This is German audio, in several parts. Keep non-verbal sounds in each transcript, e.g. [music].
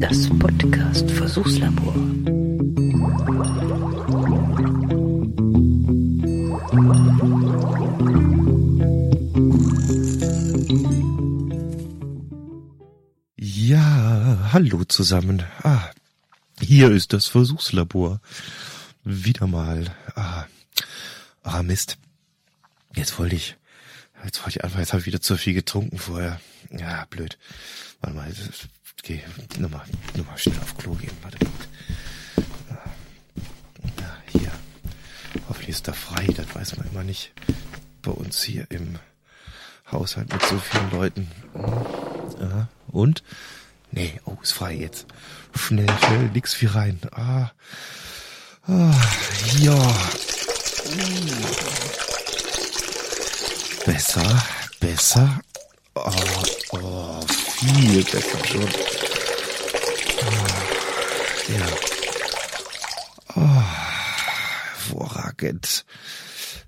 Das Podcast Versuchslabor. Ja, hallo zusammen. Ah, hier ist das Versuchslabor. Wieder mal. Ah, ah Mist. Jetzt wollte ich, jetzt wollte ich einfach, jetzt habe ich wieder zu viel getrunken vorher. Ja, blöd. Warte mal, geh, nochmal, nochmal schnell auf Klo gehen. Warte mal. Ja, hier. Hoffentlich ist da frei, das weiß man immer nicht. Bei uns hier im Haushalt mit so vielen Leuten. Ja, und? Nee, oh, ist frei jetzt. Schnell, schnell, nix wie rein. Ah. ah ja. Besser, besser. Oh, oh, viel besser schon. Ah, ja. Oh, hervorragend.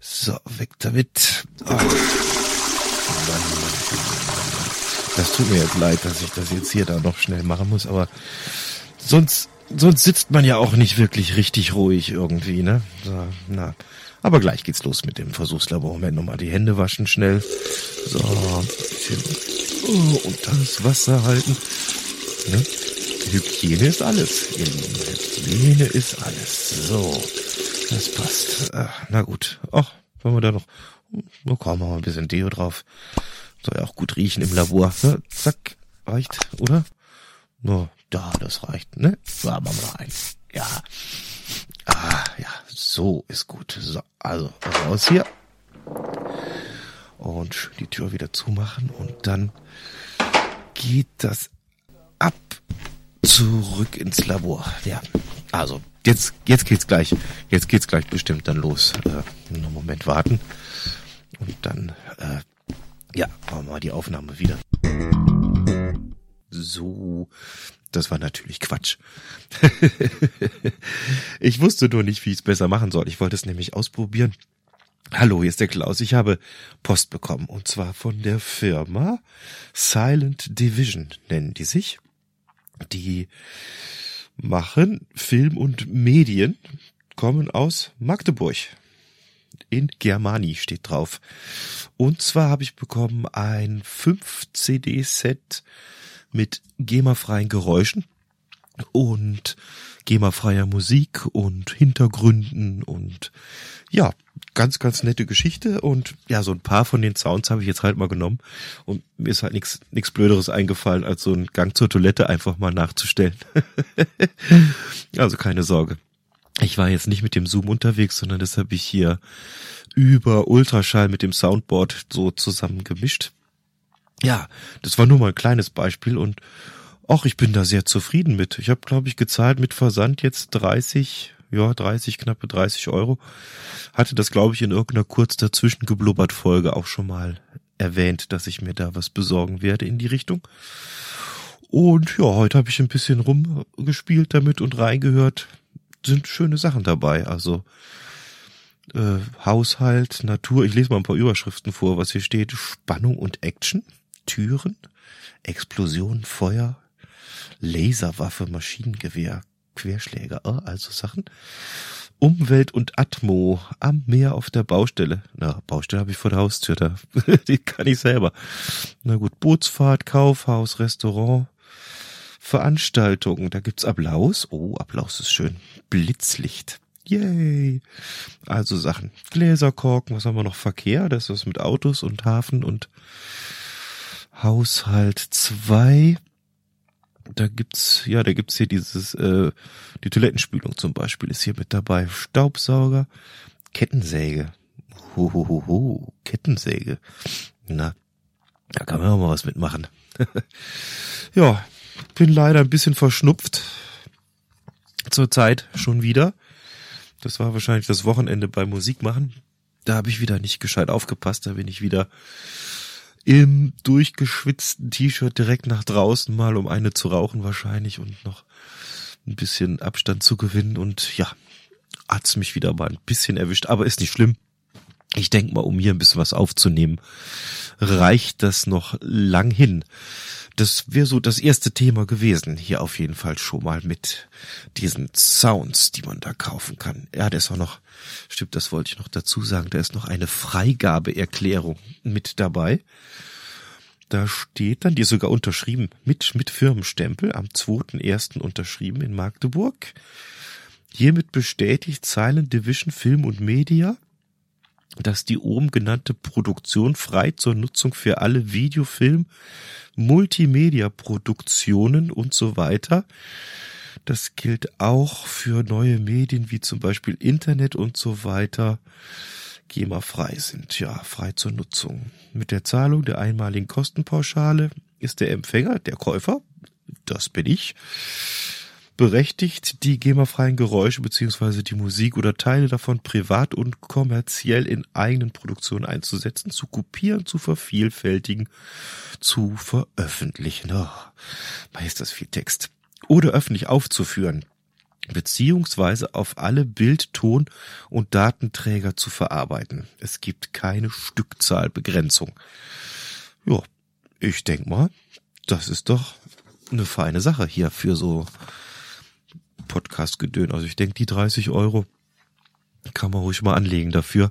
So, weg damit. Oh. Mann, Mann, Mann. Das tut mir jetzt leid, dass ich das jetzt hier da noch schnell machen muss, aber sonst, sonst sitzt man ja auch nicht wirklich richtig ruhig irgendwie, ne? So, na. Aber gleich geht's los mit dem Versuchslabor. Moment, nochmal die Hände waschen schnell. So, ein bisschen oh, unter das Wasser halten. Ne? Hygiene ist alles. Hygiene ist alles. So, das passt. Ach, na gut. Ach, wollen wir da noch... Oh, komm, machen ein bisschen Deo drauf. Soll ja auch gut riechen im Labor. Ne? Zack, reicht, oder? No, da, das reicht, ne? Ja, machen wir rein. Ja. Ah, ja, so ist gut. So, also, raus hier. Und die Tür wieder zumachen und dann geht das ab zurück ins Labor. Ja, also jetzt jetzt geht's gleich. Jetzt geht's gleich bestimmt dann los. Äh, einen Moment warten und dann äh, ja, machen wir mal die Aufnahme wieder. So, das war natürlich Quatsch. [laughs] ich wusste nur nicht, wie ich es besser machen soll. Ich wollte es nämlich ausprobieren. Hallo, hier ist der Klaus. Ich habe Post bekommen und zwar von der Firma Silent Division nennen die sich. Die machen Film und Medien, kommen aus Magdeburg in Germani steht drauf. Und zwar habe ich bekommen ein 5-CD-Set mit GEMA-freien Geräuschen und GEMA-freier Musik und Hintergründen und ja, ganz, ganz nette Geschichte und ja, so ein paar von den Sounds habe ich jetzt halt mal genommen und mir ist halt nichts nichts Blöderes eingefallen, als so einen Gang zur Toilette einfach mal nachzustellen. [laughs] also keine Sorge. Ich war jetzt nicht mit dem Zoom unterwegs, sondern das habe ich hier über Ultraschall mit dem Soundboard so zusammen gemischt. Ja, das war nur mal ein kleines Beispiel und auch ich bin da sehr zufrieden mit. Ich habe, glaube ich, gezahlt mit Versand jetzt 30, ja, 30, knappe 30 Euro. Hatte das, glaube ich, in irgendeiner kurz dazwischen geblubbert Folge auch schon mal erwähnt, dass ich mir da was besorgen werde in die Richtung. Und ja, heute habe ich ein bisschen rumgespielt damit und reingehört sind schöne Sachen dabei. Also äh, Haushalt, Natur. Ich lese mal ein paar Überschriften vor, was hier steht. Spannung und Action, Türen, Explosion, Feuer, Laserwaffe, Maschinengewehr, Querschläger, oh, also Sachen. Umwelt und Atmo am Meer auf der Baustelle. Na, Baustelle habe ich vor der Haustür, da [laughs] die kann ich selber. Na gut, Bootsfahrt, Kaufhaus, Restaurant, Veranstaltungen. Da gibt's Applaus. Oh, Applaus ist schön. Blitzlicht. Yay. Also Sachen. Gläserkorken. Was haben wir noch? Verkehr. Das ist mit Autos und Hafen und Haushalt zwei. Da gibt's, ja, da gibt's hier dieses, äh, die Toilettenspülung zum Beispiel ist hier mit dabei. Staubsauger, Kettensäge. Hohoho, Kettensäge. Na, da kann man auch mal was mitmachen. [laughs] ja, bin leider ein bisschen verschnupft. Zurzeit schon wieder. Das war wahrscheinlich das Wochenende beim Musikmachen. Da habe ich wieder nicht gescheit aufgepasst. Da bin ich wieder im durchgeschwitzten T-Shirt direkt nach draußen mal, um eine zu rauchen wahrscheinlich und noch ein bisschen Abstand zu gewinnen. Und ja, hat's mich wieder mal ein bisschen erwischt, aber ist nicht schlimm. Ich denke mal, um hier ein bisschen was aufzunehmen, reicht das noch lang hin. Das wäre so das erste Thema gewesen. Hier auf jeden Fall schon mal mit diesen Sounds, die man da kaufen kann. Ja, da ist auch noch, stimmt, das wollte ich noch dazu sagen, da ist noch eine Freigabeerklärung mit dabei. Da steht dann, die ist sogar unterschrieben, mit, mit Firmenstempel, am 2.1. unterschrieben in Magdeburg. Hiermit bestätigt Silent Division Film und Media, dass die oben genannte Produktion frei zur Nutzung für alle Videofilm, Multimedia-Produktionen und so weiter. Das gilt auch für neue Medien wie zum Beispiel Internet und so weiter. GEMA-frei sind, ja, frei zur Nutzung. Mit der Zahlung der einmaligen Kostenpauschale ist der Empfänger, der Käufer, das bin ich, berechtigt, die GEMA-freien Geräusche beziehungsweise die Musik oder Teile davon privat und kommerziell in eigenen Produktionen einzusetzen, zu kopieren, zu vervielfältigen, zu veröffentlichen. Oh, mal ist das viel Text. Oder öffentlich aufzuführen, beziehungsweise auf alle Bild-, Ton- und Datenträger zu verarbeiten. Es gibt keine Stückzahlbegrenzung. Ja, ich denk mal, das ist doch eine feine Sache hier für so Podcast-Gedön. Also ich denke, die 30 Euro kann man ruhig mal anlegen dafür.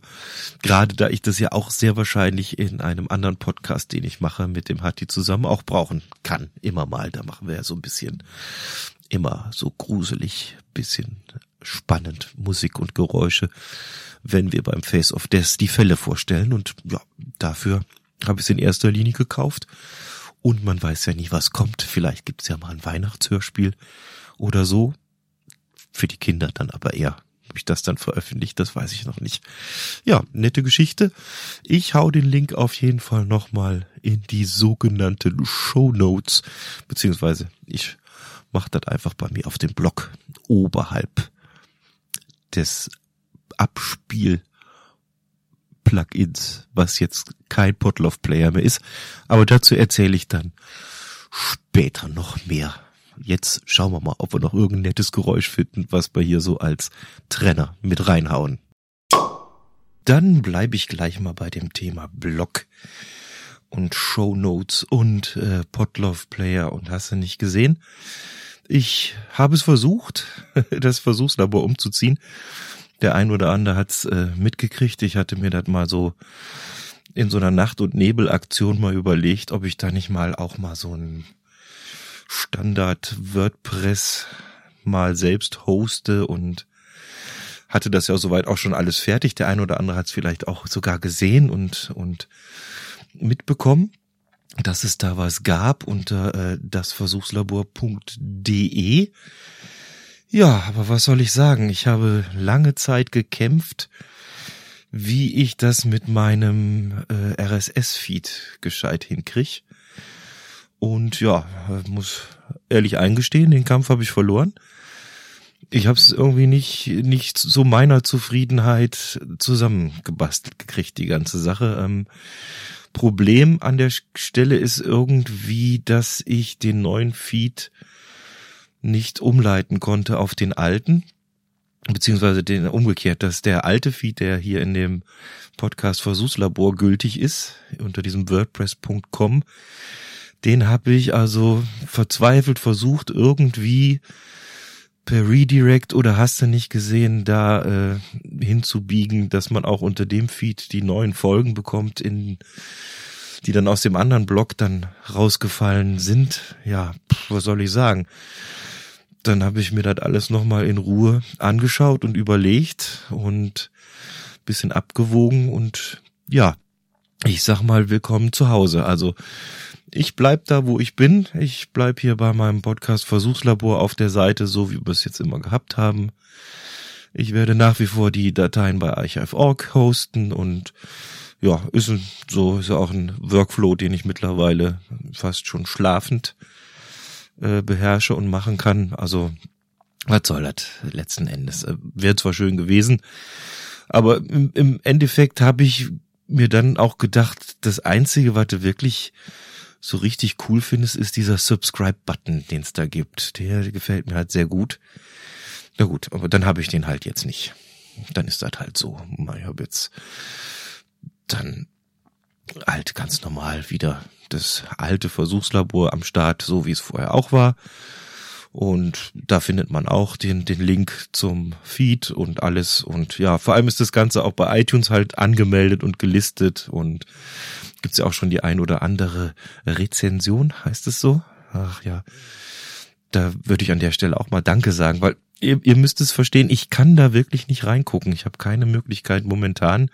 Gerade da ich das ja auch sehr wahrscheinlich in einem anderen Podcast, den ich mache, mit dem Hatti zusammen auch brauchen kann. Immer mal. Da machen wir ja so ein bisschen immer so gruselig, bisschen spannend Musik und Geräusche, wenn wir beim Face of Death die Fälle vorstellen. Und ja, dafür habe ich es in erster Linie gekauft. Und man weiß ja nie, was kommt. Vielleicht gibt's ja mal ein Weihnachtshörspiel oder so. Für die Kinder dann aber eher. Ob ich das dann veröffentlicht, das weiß ich noch nicht. Ja, nette Geschichte. Ich hau den Link auf jeden Fall nochmal in die sogenannten Show Notes. Beziehungsweise ich mach das einfach bei mir auf dem Blog oberhalb des Abspiel Plugins, was jetzt kein Potloff Player mehr ist. Aber dazu erzähle ich dann später noch mehr. Jetzt schauen wir mal, ob wir noch irgendein nettes Geräusch finden, was wir hier so als Trenner mit reinhauen. Dann bleibe ich gleich mal bei dem Thema Blog und Show Notes und äh, Potloff Player und hast du nicht gesehen. Ich habe es versucht, [laughs] das Versuchslabor umzuziehen. Der ein oder andere hat's äh, mitgekriegt. Ich hatte mir das mal so in so einer Nacht- und Nebelaktion mal überlegt, ob ich da nicht mal auch mal so ein Standard WordPress mal selbst hoste und hatte das ja soweit auch schon alles fertig. Der ein oder andere hat es vielleicht auch sogar gesehen und, und mitbekommen, dass es da was gab unter äh, dasversuchslabor.de. Ja, aber was soll ich sagen? Ich habe lange Zeit gekämpft, wie ich das mit meinem äh, RSS-Feed gescheit hinkrieg. Und ja, muss ehrlich eingestehen, den Kampf habe ich verloren. Ich habe es irgendwie nicht nicht so meiner Zufriedenheit zusammengebastelt gekriegt, die ganze Sache. Ähm, Problem an der Stelle ist irgendwie, dass ich den neuen Feed nicht umleiten konnte auf den alten, beziehungsweise den umgekehrt, dass der alte Feed, der hier in dem Podcast Versuchslabor gültig ist, unter diesem WordPress.com, den habe ich also verzweifelt versucht, irgendwie per Redirect oder hast du nicht gesehen, da äh, hinzubiegen, dass man auch unter dem Feed die neuen Folgen bekommt, in die dann aus dem anderen Blog dann rausgefallen sind. Ja, pff, was soll ich sagen? Dann habe ich mir das alles nochmal in Ruhe angeschaut und überlegt und bisschen abgewogen und ja, ich sag mal willkommen zu Hause. Also ich bleib da, wo ich bin. Ich bleib hier bei meinem Podcast Versuchslabor auf der Seite, so wie wir es jetzt immer gehabt haben. Ich werde nach wie vor die Dateien bei Archive.org hosten und ja, ist ein, so ist ja auch ein Workflow, den ich mittlerweile fast schon schlafend äh, beherrsche und machen kann. Also was soll das letzten Endes? Äh, Wäre zwar schön gewesen, aber im, im Endeffekt habe ich mir dann auch gedacht, das Einzige, was du wirklich so richtig cool findest, ist dieser Subscribe-Button, den es da gibt. Der gefällt mir halt sehr gut. Na gut, aber dann habe ich den halt jetzt nicht. Dann ist das halt so. Ich habe jetzt dann halt ganz normal wieder das alte Versuchslabor am Start, so wie es vorher auch war. Und da findet man auch den, den Link zum Feed und alles. Und ja, vor allem ist das Ganze auch bei iTunes halt angemeldet und gelistet und gibt's ja auch schon die ein oder andere Rezension, heißt es so? Ach ja. Da würde ich an der Stelle auch mal Danke sagen, weil ihr, ihr müsst es verstehen, ich kann da wirklich nicht reingucken. Ich habe keine Möglichkeit momentan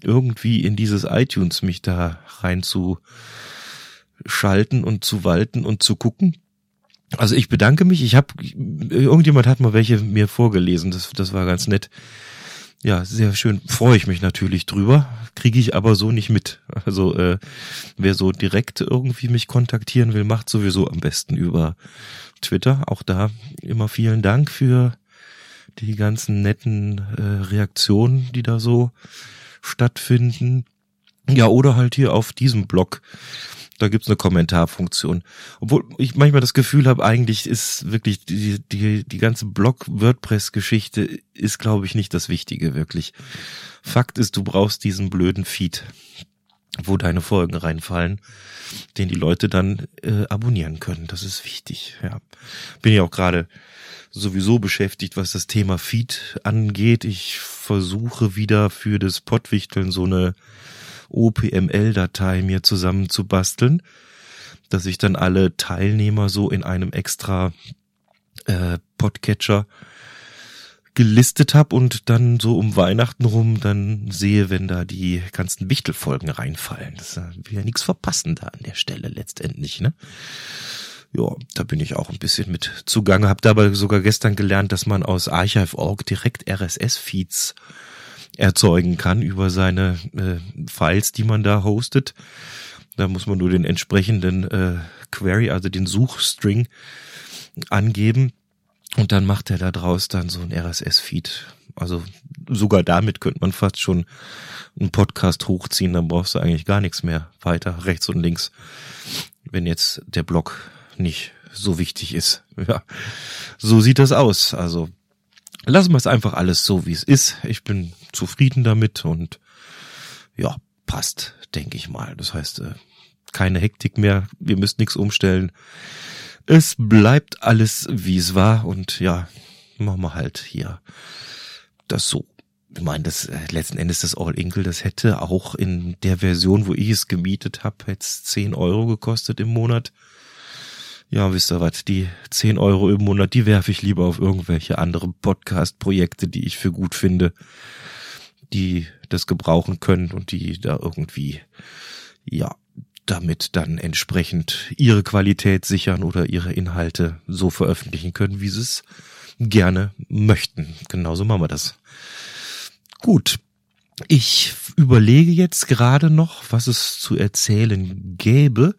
irgendwie in dieses iTunes mich da reinzuschalten und zu walten und zu gucken. Also ich bedanke mich. Ich habe irgendjemand hat mal welche mir vorgelesen. Das, das war ganz nett. Ja, sehr schön. Freue ich mich natürlich drüber. Kriege ich aber so nicht mit. Also äh, wer so direkt irgendwie mich kontaktieren will, macht sowieso am besten über Twitter. Auch da immer vielen Dank für die ganzen netten äh, Reaktionen, die da so stattfinden. Ja, oder halt hier auf diesem Blog da gibt's eine Kommentarfunktion. Obwohl ich manchmal das Gefühl habe, eigentlich ist wirklich die, die, die ganze Blog-WordPress-Geschichte ist, glaube ich, nicht das Wichtige wirklich. Fakt ist, du brauchst diesen blöden Feed, wo deine Folgen reinfallen, den die Leute dann äh, abonnieren können. Das ist wichtig. Ja, bin ja auch gerade sowieso beschäftigt, was das Thema Feed angeht. Ich versuche wieder für das Pottwichteln so eine OPML-Datei mir zusammenzubasteln, dass ich dann alle Teilnehmer so in einem extra äh, Podcatcher gelistet habe und dann so um Weihnachten rum dann sehe, wenn da die ganzen Wichtelfolgen reinfallen. Das will ja nichts verpassen da an der Stelle letztendlich, ne? Ja, da bin ich auch ein bisschen mit zugange. Hab dabei sogar gestern gelernt, dass man aus Archive.org direkt RSS-Feeds erzeugen kann über seine äh, Files, die man da hostet. Da muss man nur den entsprechenden äh, Query, also den Suchstring angeben und dann macht er da draus dann so ein RSS-Feed. Also sogar damit könnte man fast schon einen Podcast hochziehen, dann brauchst du eigentlich gar nichts mehr weiter, rechts und links, wenn jetzt der Blog nicht so wichtig ist. [laughs] Ja, so sieht das aus. Also lassen wir es einfach alles so, wie es ist. Ich bin zufrieden damit und ja, passt, denke ich mal. Das heißt, äh, keine Hektik mehr, wir müssen nichts umstellen. Es bleibt alles, wie es war und ja, machen wir halt hier das so. Ich meine, das äh, letzten Endes das All Inkle, das hätte auch in der Version, wo ich es gemietet habe, jetzt 10 Euro gekostet im Monat. Ja, wisst ihr was, die 10 Euro im Monat, die werfe ich lieber auf irgendwelche andere Podcast-Projekte, die ich für gut finde, die das gebrauchen können und die da irgendwie, ja, damit dann entsprechend ihre Qualität sichern oder ihre Inhalte so veröffentlichen können, wie sie es gerne möchten. Genauso machen wir das. Gut. Ich überlege jetzt gerade noch, was es zu erzählen gäbe.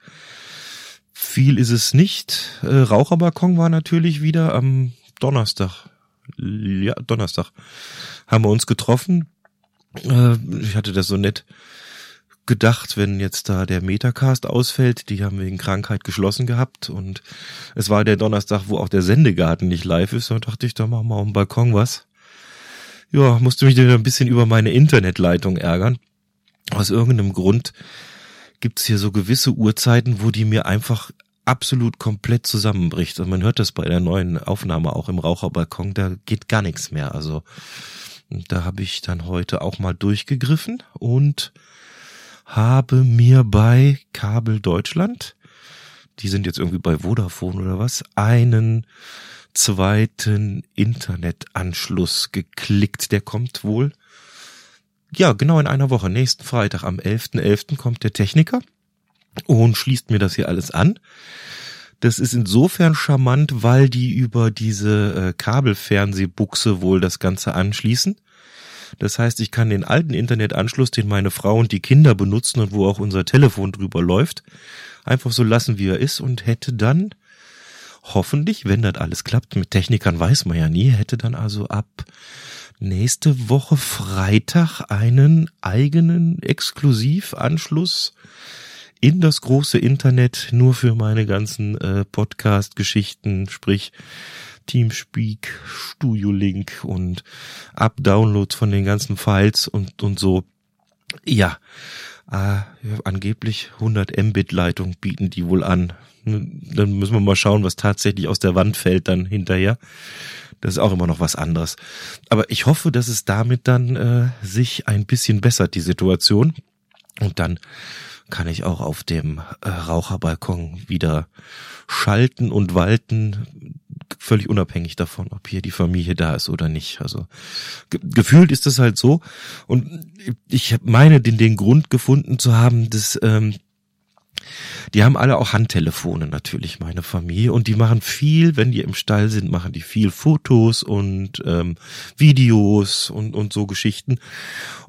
Viel ist es nicht. Äh, Raucherbalkon war natürlich wieder am Donnerstag. Ja, Donnerstag haben wir uns getroffen. Äh, ich hatte das so nett gedacht, wenn jetzt da der Metacast ausfällt. Die haben wegen Krankheit geschlossen gehabt und es war der Donnerstag, wo auch der Sendegarten nicht live ist. Da dachte ich, da machen wir am Balkon was. Ja, musste mich dann ein bisschen über meine Internetleitung ärgern. Aus irgendeinem Grund gibt's hier so gewisse Uhrzeiten, wo die mir einfach absolut komplett zusammenbricht. Und man hört das bei der neuen Aufnahme auch im Raucherbalkon, da geht gar nichts mehr. Also da habe ich dann heute auch mal durchgegriffen und habe mir bei Kabel Deutschland, die sind jetzt irgendwie bei Vodafone oder was, einen zweiten Internetanschluss geklickt. Der kommt wohl ja, genau in einer Woche, nächsten Freitag, am 11.11. .11. kommt der Techniker und schließt mir das hier alles an. Das ist insofern charmant, weil die über diese äh, Kabelfernsehbuchse wohl das Ganze anschließen. Das heißt, ich kann den alten Internetanschluss, den meine Frau und die Kinder benutzen und wo auch unser Telefon drüber läuft, einfach so lassen, wie er ist und hätte dann hoffentlich, wenn das alles klappt, mit Technikern weiß man ja nie, hätte dann also ab nächste Woche Freitag einen eigenen Exklusivanschluss in das große Internet nur für meine ganzen äh, Podcast-Geschichten, sprich Teamspeak, Studio Link und Up-Downloads von den ganzen Files und, und so. Ja, ja, angeblich 100 Mbit Leitung bieten die wohl an. Dann müssen wir mal schauen, was tatsächlich aus der Wand fällt dann hinterher. Das ist auch immer noch was anderes. Aber ich hoffe, dass es damit dann äh, sich ein bisschen bessert, die Situation. Und dann kann ich auch auf dem äh, Raucherbalkon wieder schalten und walten, völlig unabhängig davon, ob hier die Familie da ist oder nicht. Also ge gefühlt ist das halt so. Und ich meine, den, den Grund gefunden zu haben, dass ähm, die haben alle auch Handtelefone natürlich, meine Familie. Und die machen viel, wenn die im Stall sind, machen die viel Fotos und ähm, Videos und, und so Geschichten.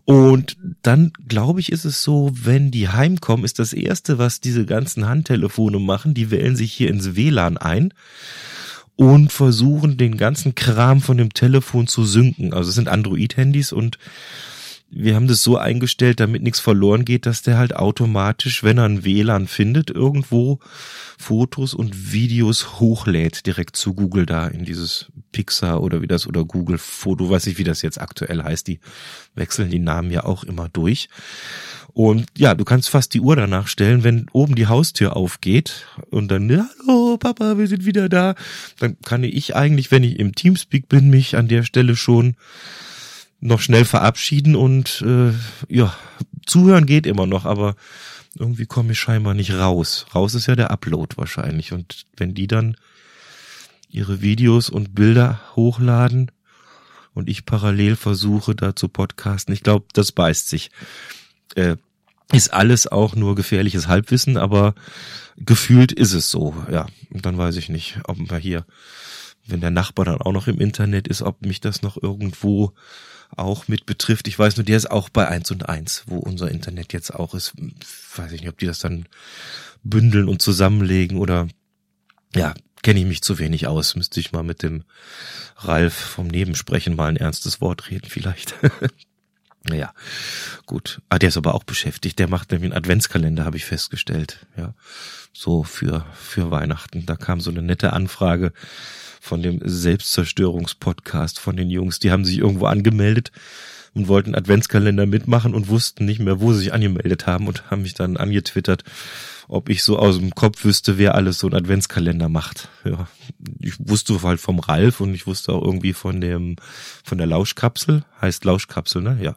Und dann, glaube ich, ist es so, wenn die heimkommen, ist das Erste, was diese ganzen Handtelefone machen, die wählen sich hier ins WLAN ein und versuchen den ganzen Kram von dem Telefon zu synken. Also es sind Android-Handys und wir haben das so eingestellt, damit nichts verloren geht, dass der halt automatisch, wenn er ein WLAN findet, irgendwo Fotos und Videos hochlädt direkt zu Google da in dieses Pixar oder wie das oder Google Foto, weiß ich, wie das jetzt aktuell heißt. Die wechseln die Namen ja auch immer durch. Und ja, du kannst fast die Uhr danach stellen, wenn oben die Haustür aufgeht und dann, hallo Papa, wir sind wieder da. Dann kann ich eigentlich, wenn ich im Teamspeak bin, mich an der Stelle schon noch schnell verabschieden und äh, ja, zuhören geht immer noch, aber irgendwie komme ich scheinbar nicht raus. Raus ist ja der Upload wahrscheinlich. Und wenn die dann ihre Videos und Bilder hochladen und ich parallel versuche da zu podcasten, ich glaube, das beißt sich. Äh, ist alles auch nur gefährliches Halbwissen, aber gefühlt ist es so, ja. Und dann weiß ich nicht, ob man hier, wenn der Nachbar dann auch noch im Internet ist, ob mich das noch irgendwo auch mit betrifft. Ich weiß nur, der ist auch bei eins und eins, wo unser Internet jetzt auch ist. Weiß ich nicht, ob die das dann bündeln und zusammenlegen oder ja, kenne ich mich zu wenig aus. Müsste ich mal mit dem Ralf vom Nebensprechen mal ein ernstes Wort reden vielleicht. [laughs] naja, gut. Ah, der ist aber auch beschäftigt. Der macht nämlich einen Adventskalender, habe ich festgestellt. Ja, so für für Weihnachten. Da kam so eine nette Anfrage von dem Selbstzerstörungspodcast von den Jungs. Die haben sich irgendwo angemeldet und wollten Adventskalender mitmachen und wussten nicht mehr, wo sie sich angemeldet haben und haben mich dann angetwittert, ob ich so aus dem Kopf wüsste, wer alles so einen Adventskalender macht. Ja, ich wusste halt vom Ralf und ich wusste auch irgendwie von dem, von der Lauschkapsel, heißt Lauschkapsel, ne? Ja.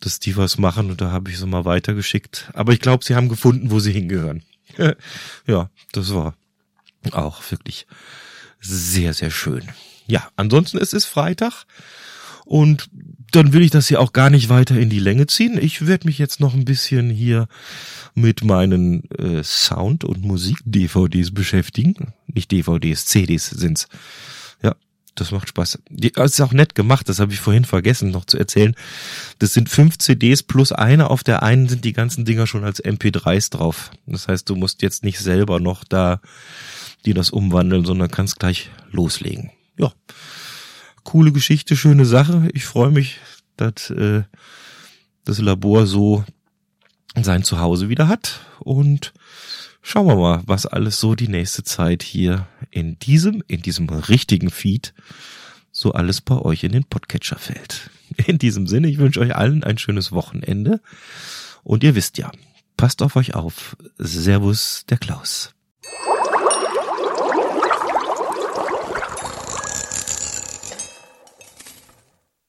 Dass die was machen und da habe ich so mal weitergeschickt. Aber ich glaube, sie haben gefunden, wo sie hingehören. [laughs] ja, das war auch wirklich sehr, sehr schön. Ja, ansonsten es ist Freitag und dann will ich das hier auch gar nicht weiter in die Länge ziehen. Ich werde mich jetzt noch ein bisschen hier mit meinen äh, Sound- und Musik-DVDs beschäftigen. Nicht DVDs, CDs sind's. Ja, das macht Spaß. Die, das ist auch nett gemacht, das habe ich vorhin vergessen noch zu erzählen. Das sind fünf CDs plus eine. Auf der einen sind die ganzen Dinger schon als MP3s drauf. Das heißt, du musst jetzt nicht selber noch da die das umwandeln, sondern kannst gleich loslegen. Ja, coole Geschichte, schöne Sache. Ich freue mich, dass äh, das Labor so sein Zuhause wieder hat und schauen wir mal, was alles so die nächste Zeit hier in diesem, in diesem richtigen Feed so alles bei euch in den Podcatcher fällt. [laughs] In diesem Sinne, ich wünsche euch allen ein schönes Wochenende und ihr wisst ja, passt auf euch auf. Servus, der Klaus.